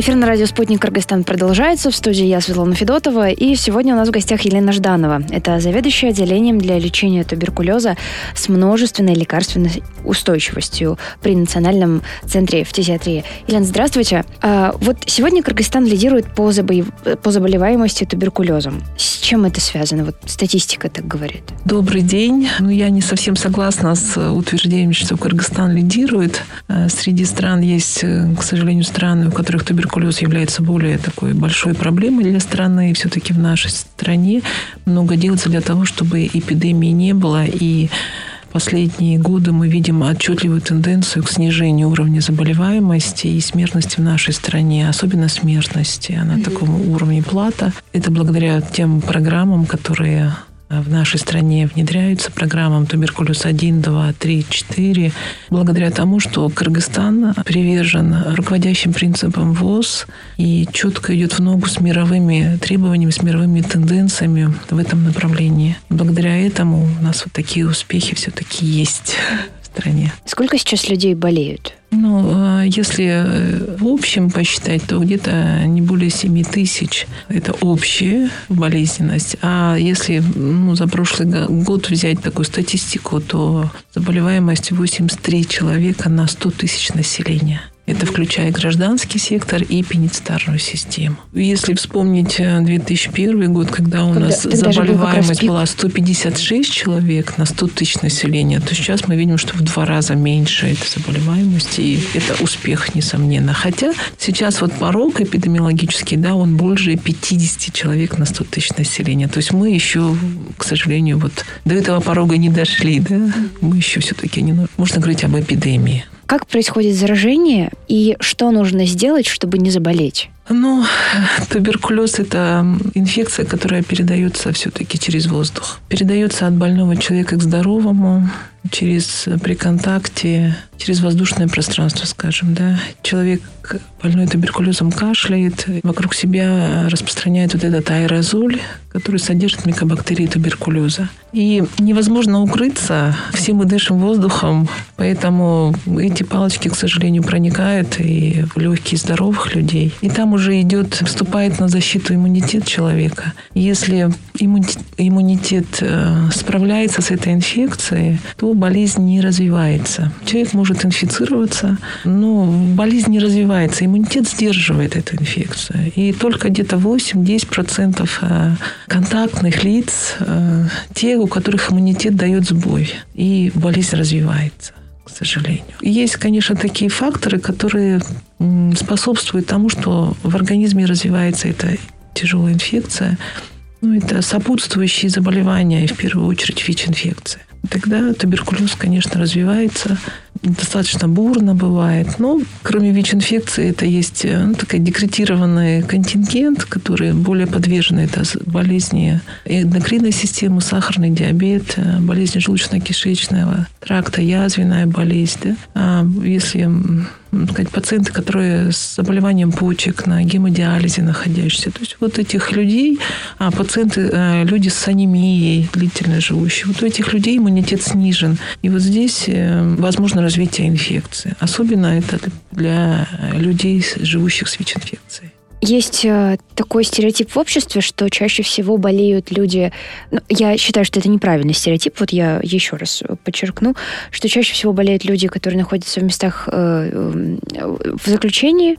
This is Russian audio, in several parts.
Эфир на радио «Спутник Кыргызстан» продолжается. В студии я, Светлана Федотова. И сегодня у нас в гостях Елена Жданова. Это заведующая отделением для лечения туберкулеза с множественной лекарственной устойчивостью при Национальном центре фтизиатрии. Елена, здравствуйте. А, вот сегодня Кыргызстан лидирует по, забо... по заболеваемости туберкулезом. С чем это связано? Вот статистика так говорит. Добрый день. Ну, я не совсем согласна с утверждением, что Кыргызстан лидирует. А, среди стран есть, э, к сожалению, страны, у которых туберкулез туберкулез является более такой большой проблемой для страны. И все-таки в нашей стране много делается для того, чтобы эпидемии не было. И последние годы мы видим отчетливую тенденцию к снижению уровня заболеваемости и смертности в нашей стране, особенно смертности. Она mm-hmm. такому уровне плата. Это благодаря тем программам, которые в нашей стране внедряются программам туберкулез 1, 2, 3, 4, благодаря тому, что Кыргызстан привержен руководящим принципам ВОЗ и четко идет в ногу с мировыми требованиями, с мировыми тенденциями в этом направлении. Благодаря этому у нас вот такие успехи все-таки есть стране. Сколько сейчас людей болеют? Ну, а если э, в общем посчитать, то где-то не более 7 тысяч. Это общая болезненность. А если ну, за прошлый год взять такую статистику, то заболеваемость 83 человека на 100 тысяч населения. Это включая гражданский сектор и пеницитарную систему. Если вспомнить 2001 э, год, когда у когда, нас заболеваемость была 156 человек на 100 тысяч населения, то сейчас мы видим, что в два раза меньше этой заболеваемости. И это успех, несомненно. Хотя сейчас вот порог эпидемиологический, да, он больше 50 человек на 100 тысяч населения. То есть мы еще, к сожалению, вот до этого порога не дошли. Да? Мы еще все-таки не... Можно говорить об эпидемии. Как происходит заражение и что нужно сделать, чтобы не заболеть? Ну, туберкулез – это инфекция, которая передается все-таки через воздух. Передается от больного человека к здоровому через при контакте, через воздушное пространство, скажем, да. Человек больной туберкулезом кашляет, вокруг себя распространяет вот этот аэрозоль, который содержит микобактерии туберкулеза. И невозможно укрыться, все мы дышим воздухом, поэтому эти палочки, к сожалению, проникают и в легкие здоровых людей. И там уже идет, вступает на защиту иммунитет человека. Если иммунитет э, справляется с этой инфекцией, то болезнь не развивается. Человек может инфицироваться, но болезнь не развивается. Иммунитет сдерживает эту инфекцию. И только где-то 8-10% э, контактных лиц, э, те, у которых иммунитет дает сбой, и болезнь развивается к сожалению. Есть, конечно, такие факторы, которые способствуют тому, что в организме развивается эта тяжелая инфекция. Ну, это сопутствующие заболевания, и в первую очередь ВИЧ-инфекция. Тогда туберкулез, конечно, развивается достаточно бурно бывает. Но кроме ВИЧ-инфекции это есть э, ну, такой декретированный контингент, который более подвержен этой болезни эндокринной системы, сахарный диабет, э, болезни желудочно-кишечного тракта, язвенная болезнь. Да? А если сказать, пациенты, которые с заболеванием почек, на гемодиализе находящиеся. То есть вот этих людей, а пациенты, э, люди с анемией длительно живущие, вот у этих людей иммунитет снижен. И вот здесь возможно развития инфекции. Особенно это для людей, живущих с ВИЧ-инфекцией. Есть э, такой стереотип в обществе, что чаще всего болеют люди... Ну, я считаю, что это неправильный стереотип. Вот я еще раз подчеркну, что чаще всего болеют люди, которые находятся в местах э, в заключении, э,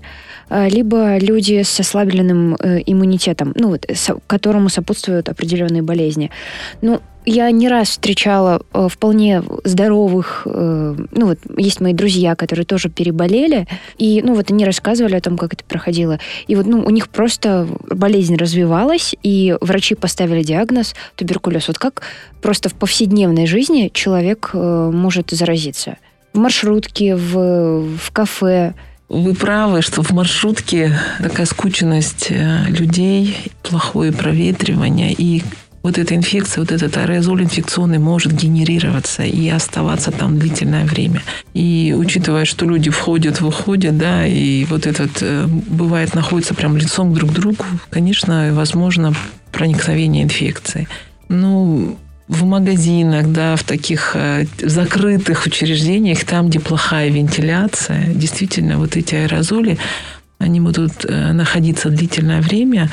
либо люди с ослабленным иммунитетом, ну, вот, которому сопутствуют определенные болезни. Ну, я не раз встречала э, вполне здоровых, э, ну вот есть мои друзья, которые тоже переболели, и ну вот они рассказывали о том, как это проходило, и вот ну у них просто болезнь развивалась, и врачи поставили диагноз туберкулез. Вот как просто в повседневной жизни человек э, может заразиться? В маршрутке, в, в кафе, вы правы, что в маршрутке такая скученность э, людей, плохое проветривание и вот эта инфекция, вот этот аэрозоль инфекционный может генерироваться и оставаться там длительное время. И учитывая, что люди входят, выходят, да, и вот этот, э, бывает, находится прям лицом друг к другу, конечно, возможно проникновение инфекции. Ну, в магазинах, да, в таких э, закрытых учреждениях, там, где плохая вентиляция, действительно, вот эти аэрозоли они будут э, находиться длительное время,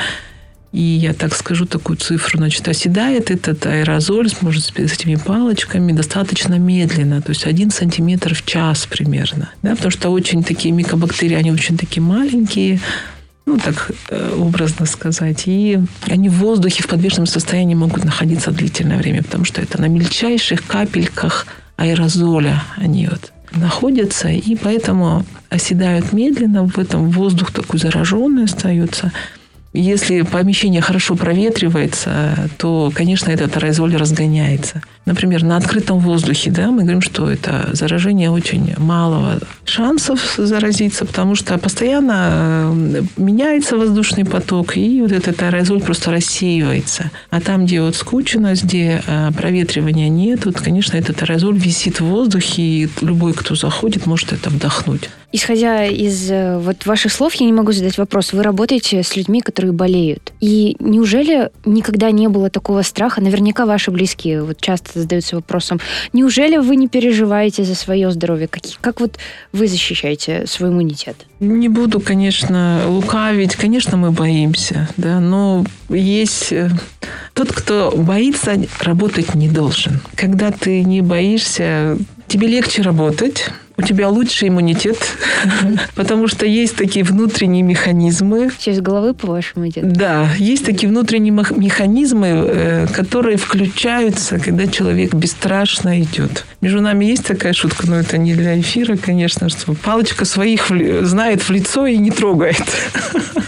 и я так скажу такую цифру, значит, оседает этот аэрозоль, может, с этими палочками достаточно медленно, то есть один сантиметр в час примерно. Да, потому что очень такие микобактерии, они очень такие маленькие, ну, так э, образно сказать. И они в воздухе в подвешенном состоянии могут находиться длительное время, потому что это на мельчайших капельках аэрозоля они вот находятся, и поэтому оседают медленно, в этом воздух такой зараженный остается. Если помещение хорошо проветривается, то, конечно, этот аэрозоль разгоняется. Например, на открытом воздухе, да, мы говорим, что это заражение очень малого шансов заразиться, потому что постоянно э, меняется воздушный поток, и вот этот аэрозоль просто рассеивается. А там, где вот скученность, где э, проветривания нет, вот, конечно, этот аэрозоль висит в воздухе, и любой, кто заходит, может это вдохнуть. Исходя из э, вот ваших слов, я не могу задать вопрос. Вы работаете с людьми, которые болеют. И неужели никогда не было такого страха? Наверняка ваши близкие вот часто задаются вопросом, неужели вы не переживаете за свое здоровье? Как, как вот вы защищаете свой иммунитет? Не буду, конечно, лукавить. Конечно, мы боимся, да, но есть э, тот, кто боится, работать не должен. Когда ты не боишься, тебе легче работать, у тебя лучший иммунитет, потому что есть такие внутренние механизмы. Из головы, по-вашему, идет? Да, есть такие внутренние механизмы, э, которые включаются, когда человек бесстрашно идет. Между нами есть такая шутка, но это не для эфира, конечно, что палочка своих знает в лицо и не трогает.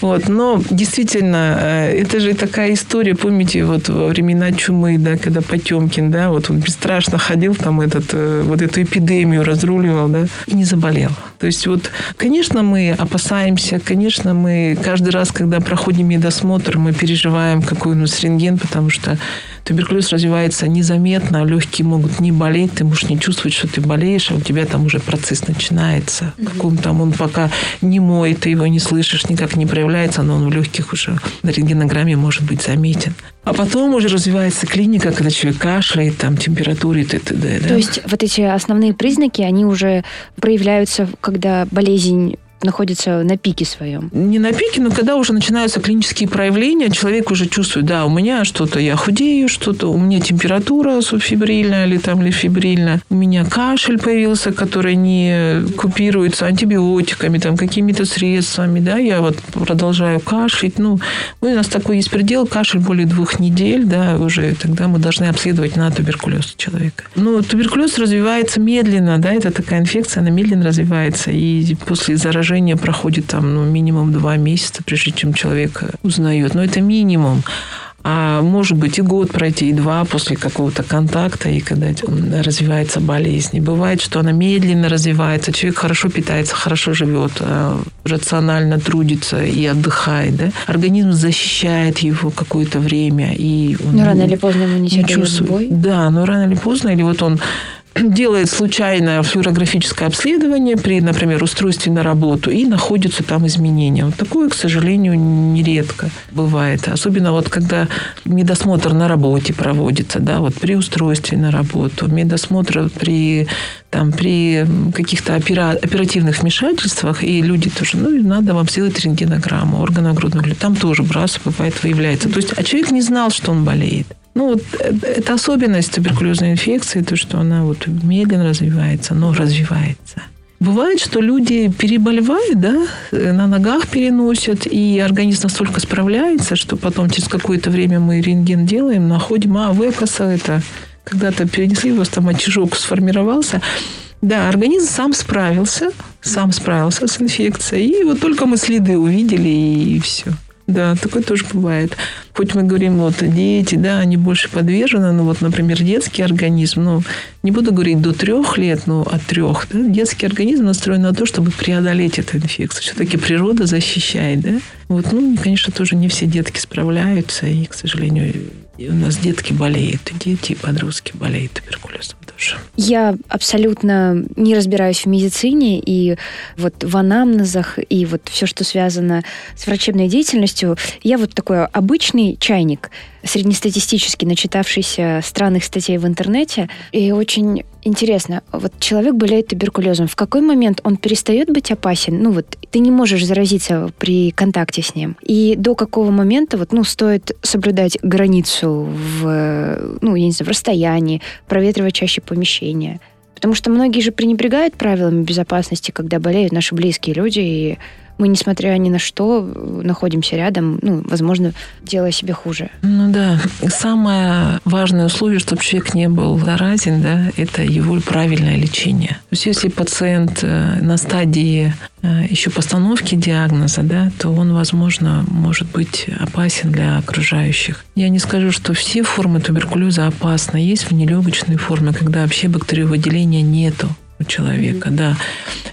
Вот. Но действительно, э, это же такая история, помните, вот во времена чумы, да, когда Потемкин, да, вот он бесстрашно ходил там этот, э, вот эту эпидемию разруливал, да, и не заболел. То есть вот, конечно, мы опасаемся, конечно, мы каждый раз, когда проходим медосмотр, мы переживаем, какой у рентген, потому что туберкулез развивается незаметно, легкие могут не болеть, ты можешь не чувствовать, что ты болеешь, а у тебя там уже процесс начинается. Mm-hmm. Каком там он пока не мой, ты его не слышишь, никак не проявляется, но он в легких уже на рентгенограмме может быть заметен. А потом уже развивается клиника, когда человек кашляет, там, температура и т.д. Да? То есть вот эти основные признаки, они уже проявляются, когда болезнь находится на пике своем? Не на пике, но когда уже начинаются клинические проявления, человек уже чувствует, да, у меня что-то, я худею, что-то, у меня температура субфибрильная или там лифибрильная, у меня кашель появился, который не купируется антибиотиками, там, какими-то средствами, да, я вот продолжаю кашлять, ну, у нас такой есть предел, кашель более двух недель, да, уже тогда мы должны обследовать на туберкулез человека. Но туберкулез развивается медленно, да, это такая инфекция, она медленно развивается, и после заражения заражение проходит там ну, минимум два месяца, прежде чем человек узнает. Но это минимум. А может быть и год пройти, и два после какого-то контакта, и когда развивается болезнь. И бывает, что она медленно развивается, человек хорошо питается, хорошо живет, э, рационально трудится и отдыхает. Да? Организм защищает его какое-то время. И он но рано или поздно иммунитет не чувствует. Да, но рано или поздно, или вот он делает случайное флюорографическое обследование при, например, устройстве на работу и находятся там изменения. Вот такое, к сожалению, нередко бывает. Особенно вот когда медосмотр на работе проводится, да, вот при устройстве на работу, медосмотр при, там, при каких-то опера, оперативных вмешательствах, и люди тоже, ну, надо вам сделать рентгенограмму органов грудной клетки. Там тоже брас бывает выявляется. То есть, а человек не знал, что он болеет. Ну, вот э, это особенность туберкулезной инфекции, то, что она вот медленно развивается, но развивается. Бывает, что люди переболевают, да, э, на ногах переносят, и организм настолько справляется, что потом через какое-то время мы рентген делаем, находим, а, векоса это когда-то перенесли, у вас там очажок сформировался. Да, организм сам справился, сам справился с инфекцией, и вот только мы следы увидели, и все. Да, такое тоже бывает. Хоть мы говорим, вот дети, да, они больше подвержены, ну вот, например, детский организм, ну, не буду говорить до трех лет, но от трех, да, детский организм настроен на то, чтобы преодолеть эту инфекцию. Все-таки природа защищает, да. Вот, ну, конечно, тоже не все детки справляются, и, к сожалению, у нас детки болеют, и дети, и подростки болеют туберкулезом тоже. Я абсолютно не разбираюсь в медицине, и вот в анамнезах, и вот все, что связано с врачебной деятельностью. Я вот такой обычный чайник – среднестатистически начитавшийся странных статей в интернете. И очень интересно, вот человек болеет туберкулезом. В какой момент он перестает быть опасен? Ну вот ты не можешь заразиться при контакте с ним. И до какого момента вот, ну, стоит соблюдать границу в, ну, я не знаю, в расстоянии, проветривать чаще помещения. Потому что многие же пренебрегают правилами безопасности, когда болеют наши близкие люди, и мы, несмотря ни на что, находимся рядом, ну, возможно, делая себе хуже. Ну да. Самое важное условие, чтобы человек не был заразен, да, это его правильное лечение. То есть если пациент э, на стадии э, еще постановки диагноза, да, то он, возможно, может быть опасен для окружающих. Я не скажу, что все формы туберкулеза опасны. Есть внелегочные формы, когда вообще бактериовыделения нету у человека, да.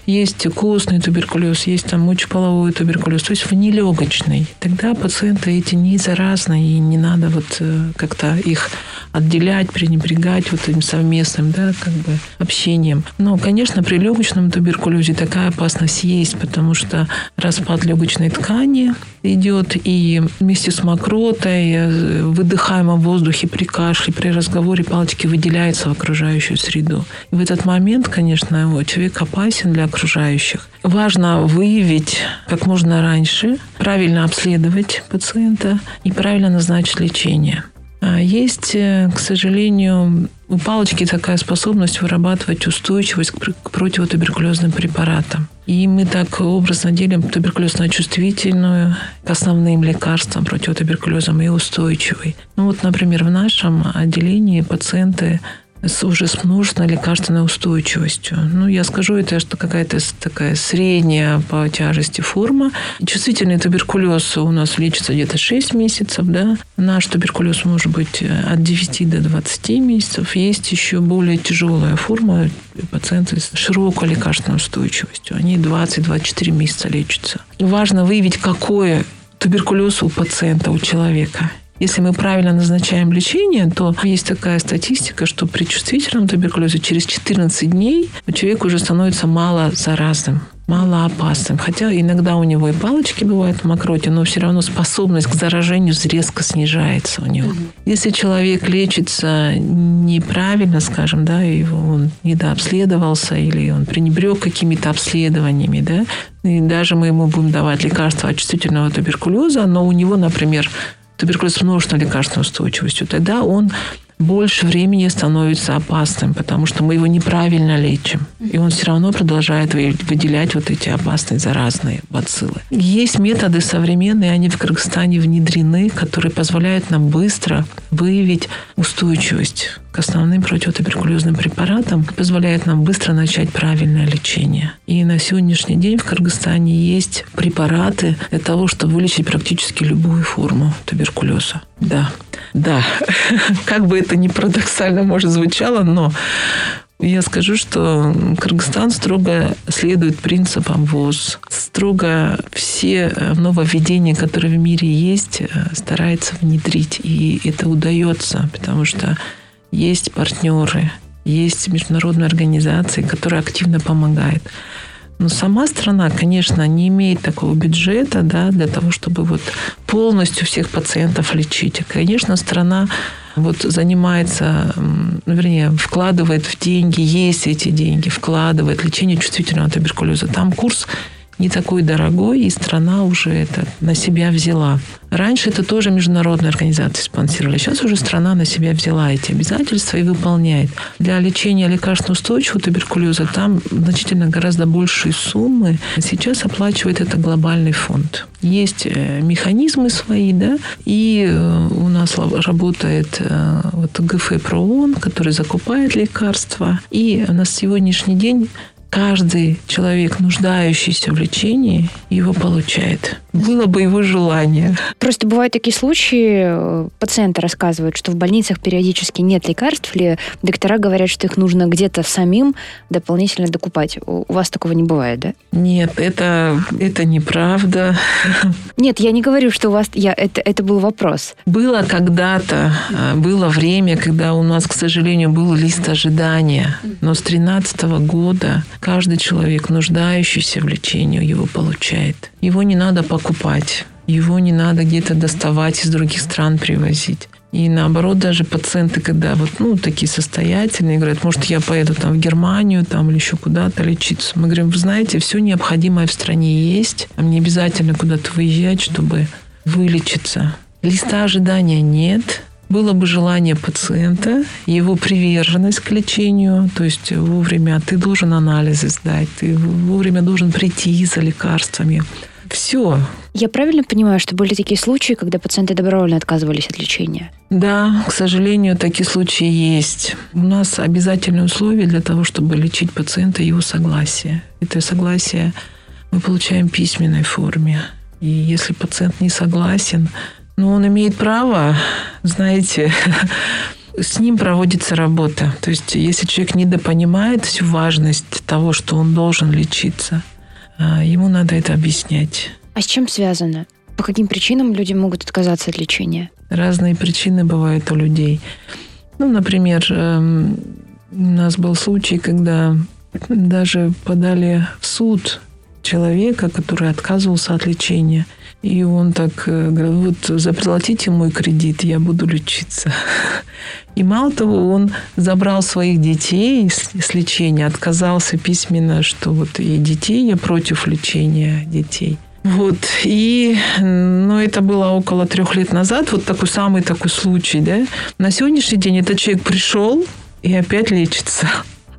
Есть костный туберкулез, есть там мочеполовой туберкулез, то есть внелегочный. Тогда пациенты эти не заразны, и не надо вот э, как-то их отделять, пренебрегать вот этим совместным, да, как бы общением. Но, конечно, при легочном туберкулезе такая опасность есть, потому что распад легочной ткани идет, и вместе с мокротой, э, выдыхаемом воздухе при кашле, при разговоре палочки выделяются в окружающую среду. И в этот момент, конечно, конечно, человек опасен для окружающих. Важно выявить как можно раньше, правильно обследовать пациента и правильно назначить лечение. А есть, э, к сожалению, у палочки такая способность вырабатывать устойчивость к противотуберкулезным препаратам. И мы так образно делим туберкулезно-чувствительную к основным лекарствам противотуберкулезам и устойчивой. Ну вот, например, в нашем отделении пациенты с уже с множественной лекарственной устойчивостью. Ну, я скажу, это что какая-то такая средняя по тяжести форма. Чувствительный туберкулез у нас лечится где-то 6 месяцев, да. Наш туберкулез может быть от 9 до 20 месяцев. Есть еще более тяжелая форма, пациенты с широкой лекарственной устойчивостью. Они 20-24 месяца лечатся. Важно выявить, какой туберкулез у пациента, у человека. Если мы правильно назначаем лечение, то есть такая статистика, что при чувствительном туберкулезе через 14 дней человек уже становится мало заразным мало опасным. Хотя иногда у него и палочки бывают в мокроте, но все равно способность к заражению резко снижается у него. Если человек лечится неправильно, скажем, да, и он недообследовался или он пренебрег какими-то обследованиями, да, и даже мы ему будем давать лекарства от чувствительного туберкулеза, но у него, например, туберкулез с множественной лекарственной устойчивостью, тогда он больше времени становится опасным, потому что мы его неправильно лечим. И он все равно продолжает выделять вот эти опасные заразные бациллы. Есть методы современные, они в Кыргызстане внедрены, которые позволяют нам быстро выявить устойчивость к основным противотуберкулезным препаратам, позволяет нам быстро начать правильное лечение. И на сегодняшний день в Кыргызстане есть препараты для того, чтобы вылечить практически любую форму туберкулеза. Да, да, как бы это ни парадоксально, может, звучало, но я скажу, что Кыргызстан строго следует принципам ВОЗ. Строго все нововведения, которые в мире есть, старается внедрить. И это удается, потому что есть партнеры, есть международные организации, которые активно помогают. Но сама страна, конечно, не имеет такого бюджета да, для того, чтобы вот полностью всех пациентов лечить. Конечно, страна вот занимается, ну, вернее, вкладывает в деньги, есть эти деньги, вкладывает лечение чувствительного туберкулеза. Там курс не такой дорогой, и страна уже это на себя взяла. Раньше это тоже международные организации спонсировали. Сейчас уже страна на себя взяла эти обязательства и выполняет. Для лечения лекарственно-устойчивого туберкулеза там значительно гораздо большие суммы. Сейчас оплачивает это глобальный фонд. Есть э, механизмы свои, да, и э, у нас работает э, вот ГФ ПРООН, который закупает лекарства. И на сегодняшний день каждый человек, нуждающийся в лечении, его получает. Было бы его желание. Просто бывают такие случаи, э, пациенты рассказывают, что в больницах периодически нет лекарств, или доктора говорят, что их нужно где-то самим дополнительно докупать. У вас такого не бывает, да? Нет, это, это неправда. Нет, я не говорю, что у вас... Я, это, это был вопрос. Было когда-то, э, было время, когда у нас, к сожалению, был лист ожидания. Но с 2013 года Каждый человек, нуждающийся в лечении, его получает. Его не надо покупать. Его не надо где-то доставать из других стран привозить. И наоборот, даже пациенты, когда вот, ну, такие состоятельные, говорят, может, я поеду там в Германию там, или еще куда-то лечиться. Мы говорим, вы знаете, все необходимое в стране есть, а мне обязательно куда-то выезжать, чтобы вылечиться. Листа ожидания нет, было бы желание пациента, его приверженность к лечению, то есть вовремя ты должен анализы сдать, ты вовремя должен прийти за лекарствами. Все. Я правильно понимаю, что были такие случаи, когда пациенты добровольно отказывались от лечения? Да, к сожалению, такие случаи есть. У нас обязательные условия для того, чтобы лечить пациента его согласие. Это согласие мы получаем в письменной форме. И если пациент не согласен, но он имеет право, знаете, с ним проводится работа. То есть, если человек недопонимает всю важность того, что он должен лечиться, а, ему надо это объяснять. А с чем связано? По каким причинам люди могут отказаться от лечения? Разные причины бывают у людей. Ну, например, эм, у нас был случай, когда даже подали в суд человека, который отказывался от лечения – и он так э, говорит, вот заплатите мой кредит, я буду лечиться. И мало того, он забрал своих детей с лечения, отказался письменно, что вот и детей, я против лечения детей. Вот. И, ну, это было около трех лет назад, вот такой самый такой случай, да. На сегодняшний день этот человек пришел и опять лечится.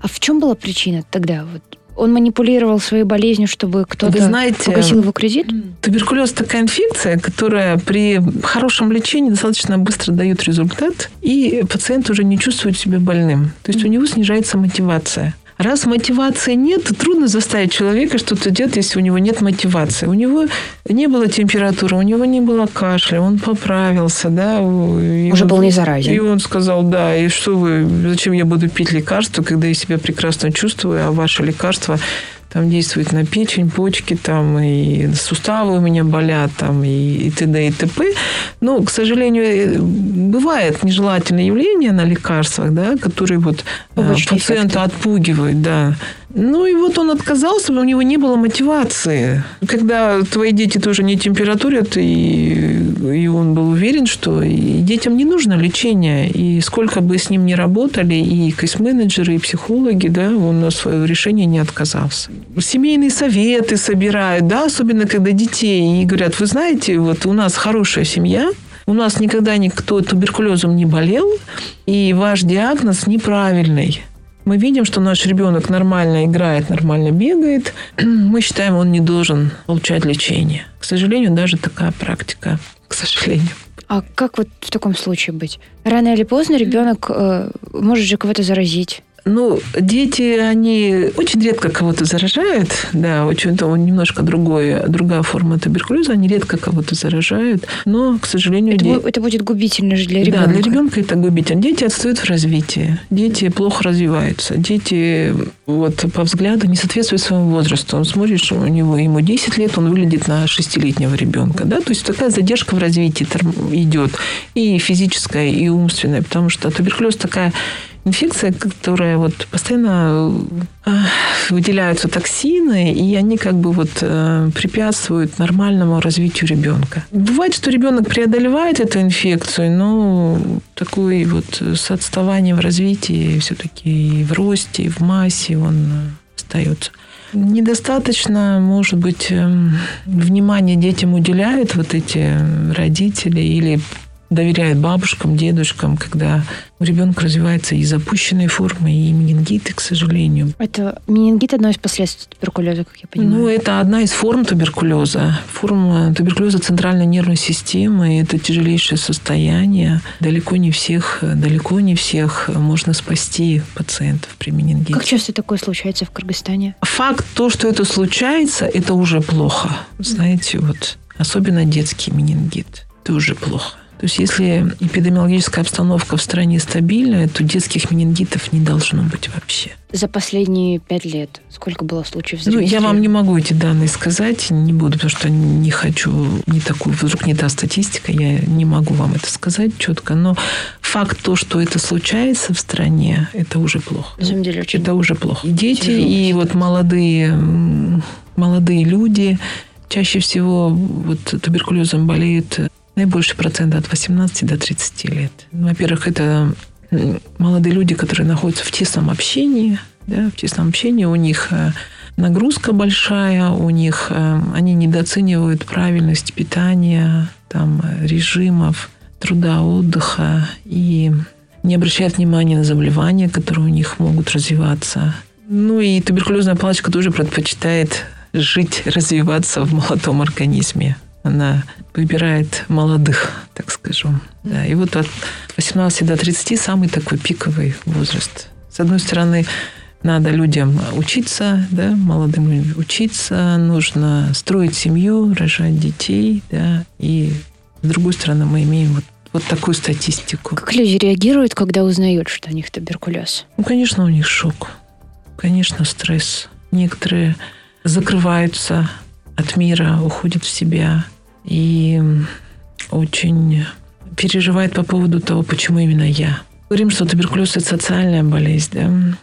А в чем была причина тогда? Вот он манипулировал своей болезнью, чтобы кто-то знаете, погасил его кредит? Туберкулез такая инфекция, которая при хорошем лечении достаточно быстро дает результат, и пациент уже не чувствует себя больным. То есть у него снижается мотивация. Раз мотивации нет, трудно заставить человека что-то делать, если у него нет мотивации. У него не было температуры, у него не было кашля, он поправился, да. Уже он, был не заразен. И он сказал, да, и что вы, зачем я буду пить лекарства, когда я себя прекрасно чувствую, а ваше лекарство там действует на печень, почки, там и суставы у меня болят, там и, и т.д. и т.п. Но, к сожалению, э, бывает нежелательное явление на лекарствах, да, которые вот э, Побочные пациента эффекты. отпугивают, да. Ну и вот он отказался, у него не было мотивации. Когда твои дети тоже не температурят, и, и он был уверен, что детям не нужно лечение, и сколько бы с ним ни работали, и кейс-менеджеры, и психологи, да, он на свое решение не отказался. Семейные советы собирают, да, особенно когда детей, и говорят, вы знаете, вот у нас хорошая семья, у нас никогда никто туберкулезом не болел, и ваш диагноз неправильный мы видим, что наш ребенок нормально играет, нормально бегает, мы считаем, он не должен получать лечение. К сожалению, даже такая практика, к сожалению. А как вот в таком случае быть? Рано или поздно ребенок э, может же кого-то заразить. Ну, дети, они очень редко кого-то заражают, да, очень то немножко другое, другая форма туберкулеза, они редко кого-то заражают, но, к сожалению... Это, де... это будет губительно же для ребенка. Да, для ребенка это губительно. Дети отстают в развитии, дети плохо развиваются, дети вот по взгляду не соответствуют своему возрасту. Он смотришь, у него ему 10 лет, он выглядит на 6-летнего ребенка, да, то есть такая задержка в развитии идет и физическая, и умственная, потому что туберкулез такая инфекция, которая вот постоянно э, выделяются токсины, и они как бы вот э, препятствуют нормальному развитию ребенка. Бывает, что ребенок преодолевает эту инфекцию, но такой вот с отставанием в развитии все-таки и в росте, и в массе он остается. Недостаточно, может быть, эм, внимания детям уделяют вот эти родители или доверяет бабушкам, дедушкам, когда у ребенка развивается и запущенные формы, и менингиты, к сожалению. Это менингит одно из последствий туберкулеза, как я понимаю? Ну, это одна из форм туберкулеза. Форма туберкулеза центральной нервной системы. Это тяжелейшее состояние. Далеко не всех, далеко не всех можно спасти пациентов при менингите. Как часто такое случается в Кыргызстане? Факт то, что это случается, это уже плохо. Знаете, вот особенно детский менингит. Это уже плохо. То есть, если эпидемиологическая обстановка в стране стабильная, то детских менингитов не должно быть вообще. За последние пять лет сколько было случаев Ну, я вам не могу эти данные сказать, не буду, потому что не хочу, не такую, вдруг не та статистика, я не могу вам это сказать четко, но факт то, что это случается в стране, это уже плохо. На самом деле очень Это уже плохо. И дети, тяжело. и вот молодые, молодые люди, чаще всего вот туберкулезом болеют наибольший процент от 18 до 30 лет. Во-первых, это молодые люди, которые находятся в тесном общении, да, в тесном общении, у них э, нагрузка большая, у них э, они недооценивают правильность питания, там, режимов, труда, отдыха и не обращают внимания на заболевания, которые у них могут развиваться. Ну и туберкулезная палочка тоже предпочитает жить, развиваться в молодом организме. Она выбирает молодых, так скажем. Да, и вот от 18 до 30 самый такой пиковый возраст. С одной стороны, надо людям учиться, да, молодым людям учиться, нужно строить семью, рожать детей, да, и с другой стороны мы имеем вот, вот такую статистику. Как люди реагируют, когда узнают, что у них туберкулез? Ну, конечно, у них шок, конечно, стресс. Некоторые закрываются от мира, уходят в себя и очень переживают по поводу того, почему именно я. Говорим, что туберкулез – это социальная болезнь, да?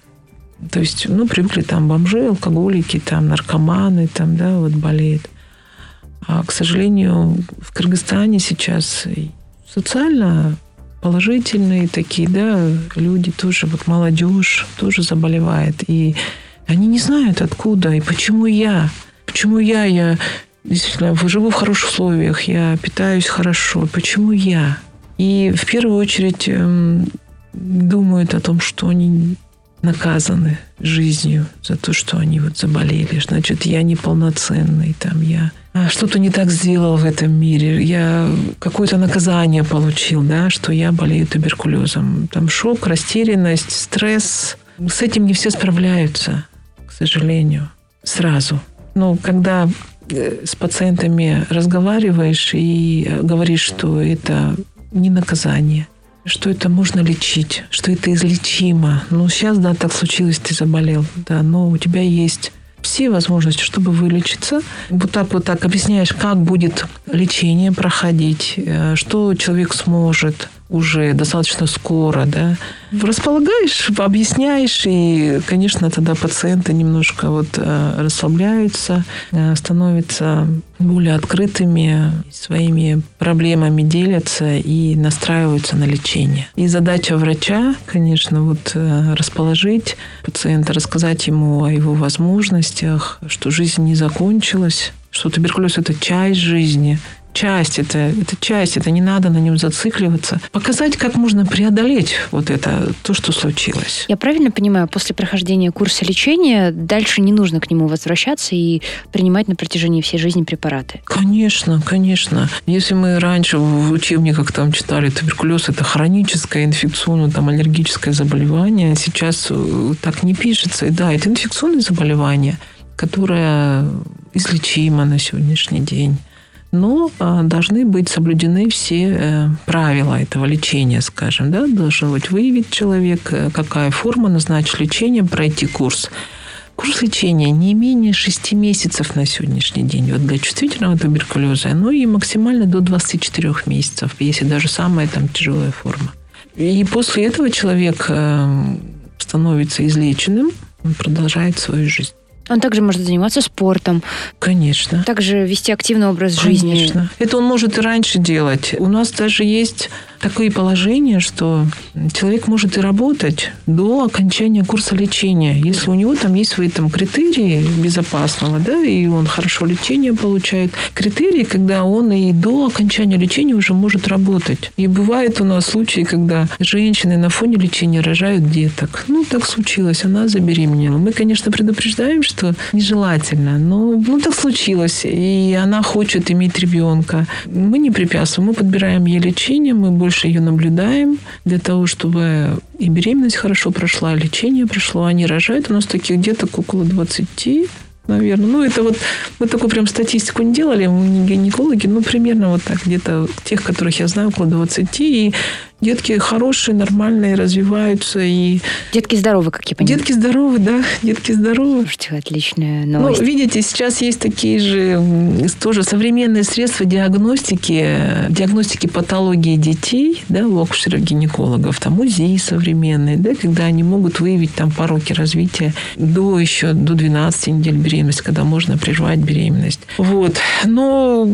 То есть, ну, привыкли там бомжи, алкоголики, там наркоманы, там, да, вот болеют. А, к сожалению, в Кыргызстане сейчас социально положительные такие, да, люди тоже, вот молодежь тоже заболевает. И они не знают, откуда и почему я. Почему я, я действительно живу в хороших условиях, я питаюсь хорошо. Почему я? И в первую очередь эм, думают о том, что они наказаны жизнью за то, что они вот заболели. Значит, я неполноценный, там я а, что-то не так сделал в этом мире. Я какое-то наказание получил, да, что я болею туберкулезом. Там шок, растерянность, стресс. С этим не все справляются, к сожалению, сразу. Но когда э, с пациентами разговариваешь и говоришь, что это не наказание – что это можно лечить, что это излечимо. Ну, сейчас, да, так случилось, ты заболел, да, но у тебя есть все возможности, чтобы вылечиться. Вот так вот так объясняешь, как будет лечение проходить, э, что человек сможет уже достаточно скоро, да, располагаешь, объясняешь, и, конечно, тогда пациенты немножко вот э, расслабляются, э, становятся более открытыми, своими проблемами делятся и настраиваются на лечение. И задача врача, конечно, вот э, расположить пациента, рассказать ему о его возможностях, что жизнь не закончилась, что туберкулез – это часть жизни, часть, это, это часть, это не надо на нем зацикливаться. Показать, как можно преодолеть вот это, то, что случилось. Я правильно понимаю, после прохождения курса лечения дальше не нужно к нему возвращаться и принимать на протяжении всей жизни препараты? Конечно, конечно. Если мы раньше в учебниках там читали туберкулез, это хроническое инфекционное, там, аллергическое заболевание, сейчас э, так не пишется. И да, это инфекционное заболевание, которое излечимо на сегодняшний день но а, должны быть соблюдены все э, правила этого лечения, скажем. Да? Должен быть выявить человек, э, какая форма, назначить лечение, пройти курс. Курс лечения не менее 6 месяцев на сегодняшний день вот для чувствительного туберкулеза, ну и максимально до 24 месяцев, если даже самая там тяжелая форма. И после этого человек э, становится излеченным, он продолжает свою жизнь. Он также может заниматься спортом. Конечно. Также вести активный образ Конечно. жизни. Конечно. Это он может и раньше делать. У нас даже есть такое положение, что человек может и работать до окончания курса лечения, если у него там есть свои там критерии безопасного, да, и он хорошо лечение получает. Критерии, когда он и до окончания лечения уже может работать. И бывает у нас случаи, когда женщины на фоне лечения рожают деток. Ну, так случилось, она забеременела. Мы, конечно, предупреждаем, что нежелательно, но ну, так случилось, и она хочет иметь ребенка. Мы не препятствуем, мы подбираем ей лечение, мы больше ее наблюдаем для того, чтобы и беременность хорошо прошла, и лечение прошло. Они рожают. У нас таких деток около 20 наверное. Ну, это вот мы такую прям статистику не делали, мы не гинекологи, но примерно вот так, где-то тех, которых я знаю, около 20. И детки хорошие, нормальные, развиваются. И... Детки здоровы, как я понимаю. Детки здоровы, да, детки здоровы. Слушайте, отличная ну, новость. Ну, видите, сейчас есть такие же тоже современные средства диагностики, диагностики патологии детей, да, у акушеров-гинекологов, там УЗИ современные, да, когда они могут выявить там пороки развития до еще до 12 недель беременности, когда можно прервать беременность. Вот. Но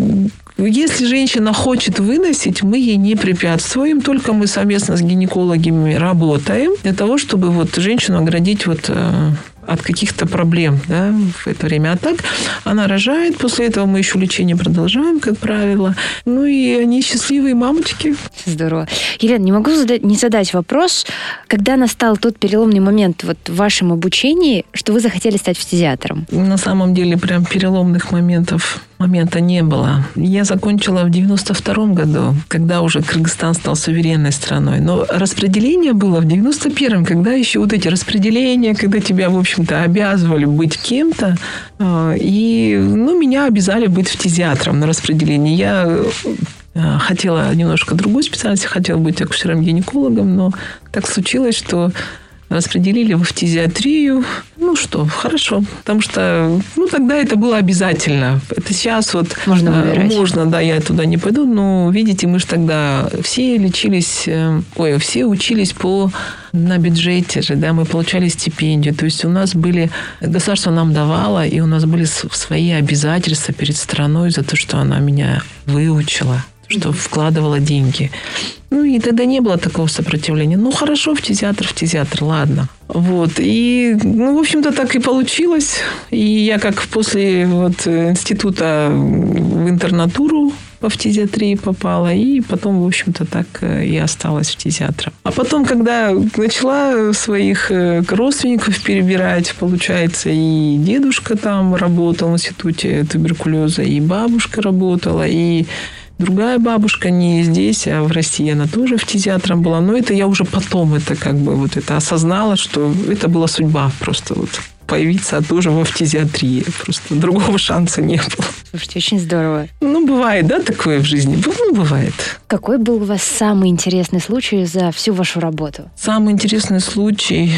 если женщина хочет выносить, мы ей не препятствуем, только мы совместно с гинекологами работаем для того, чтобы вот женщину оградить вот э, от каких-то проблем да, в это время. А так она рожает, после этого мы еще лечение продолжаем, как правило. Ну и они счастливые мамочки. Здорово. Елена, не могу задать, не задать вопрос, когда настал тот переломный момент вот в вашем обучении, что вы захотели стать фтизиатром? На самом деле прям переломных моментов момента не было. Я закончила в 92 году, когда уже Кыргызстан стал суверенной страной. Но распределение было в 91-м, когда еще вот эти распределения, когда тебя, в общем-то, обязывали быть кем-то. А, и, ну, меня обязали быть фтизиатром на распределении. Я э, хотела немножко другую специальность, хотела быть акушером-гинекологом, но так случилось, что распределили в фтизиатрию. Ну что, хорошо. Потому что, ну, тогда это было обязательно. Это сейчас вот... Можно э, выбирать. Можно, да, я туда не пойду. Но, видите, мы же тогда все лечились... Э, ой, все учились по на бюджете же, да, мы получали стипендию. То есть у нас были... Государство нам давало, и у нас были свои обязательства перед страной за то, что она меня выучила что вкладывала деньги. Ну, и тогда не было такого сопротивления. Ну, хорошо, в фтизиатр, в фтизиатр, ладно. Вот. И, ну, в общем-то, так и получилось. И я как после вот института в интернатуру по фтизиатрии попала, и потом, в общем-то, так э, и осталась фтизиатром. А потом, когда начала своих э, родственников перебирать, получается, и дедушка там работал в институте туберкулеза, и бабушка работала, и Другая бабушка не здесь, а в России она тоже фтизиатром была. Но это я уже потом это как бы вот это осознала, что это была судьба просто вот появиться тоже во фтизиатрии. Просто другого шанса не было. Слушайте, очень здорово. Ну, бывает, да, такое в жизни? Ну, бывает. Какой был у вас самый интересный случай за всю вашу работу? Самый интересный случай?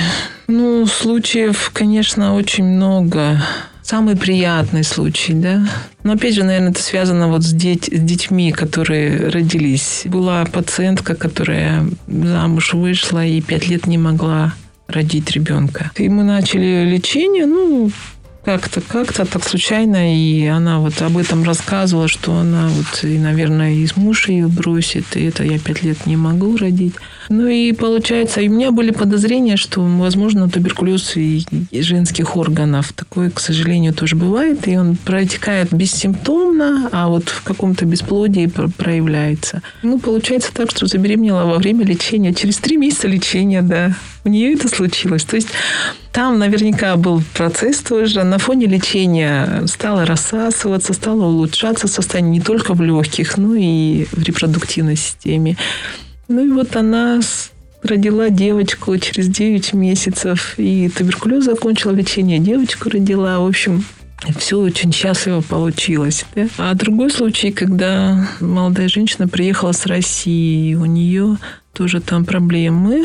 Ну, случаев, конечно, очень много. Самый приятный случай, да? Но опять же, наверное, это связано вот с, деть, с детьми, которые родились. Была пациентка, которая замуж вышла и пять лет не могла родить ребенка. И мы начали лечение, ну, как-то, как-то так случайно, и она вот об этом рассказывала, что она вот, и, наверное, и муж ее бросит, и это я пять лет не могу родить. Ну и получается, и у меня были подозрения, что, возможно, туберкулез и женских органов. Такое, к сожалению, тоже бывает, и он протекает бессимптомно, а вот в каком-то бесплодии проявляется. Ну, получается так, что забеременела во время лечения, через три месяца лечения, да, у нее это случилось. То есть там наверняка был процесс тоже. На фоне лечения стало рассасываться, стало улучшаться состояние не только в легких, но и в репродуктивной системе. Ну и вот она родила девочку через 9 месяцев. И туберкулез закончила лечение, девочку родила. В общем, все очень счастливо получилось. Да? А другой случай, когда молодая женщина приехала с России, у нее тоже там проблемы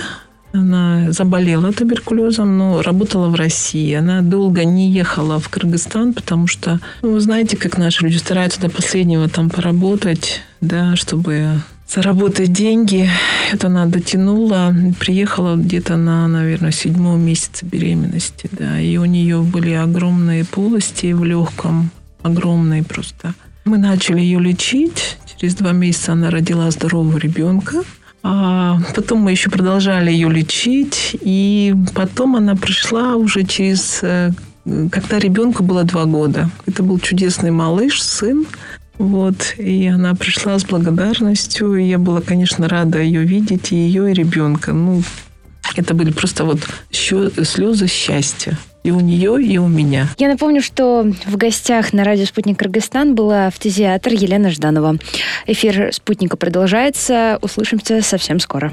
она заболела туберкулезом, но работала в России. Она долго не ехала в Кыргызстан, потому что, ну, вы знаете, как наши люди стараются до последнего там поработать, да, чтобы заработать деньги. Это она дотянула. Приехала где-то на, наверное, седьмом месяце беременности, да. И у нее были огромные полости в легком, огромные просто. Мы начали ее лечить. Через два месяца она родила здорового ребенка. А потом мы еще продолжали ее лечить, и потом она пришла уже через... Э, когда ребенку было два года. Это был чудесный малыш, сын. Вот, и она пришла с благодарностью, и я была, конечно, рада ее видеть, и ее, и ребенка. Ну, это были просто вот слезы счастья. И у нее, и у меня. Я напомню, что в гостях на радио «Спутник Кыргызстан» была фтизиатр Елена Жданова. Эфир «Спутника» продолжается. Услышимся совсем. Скоро.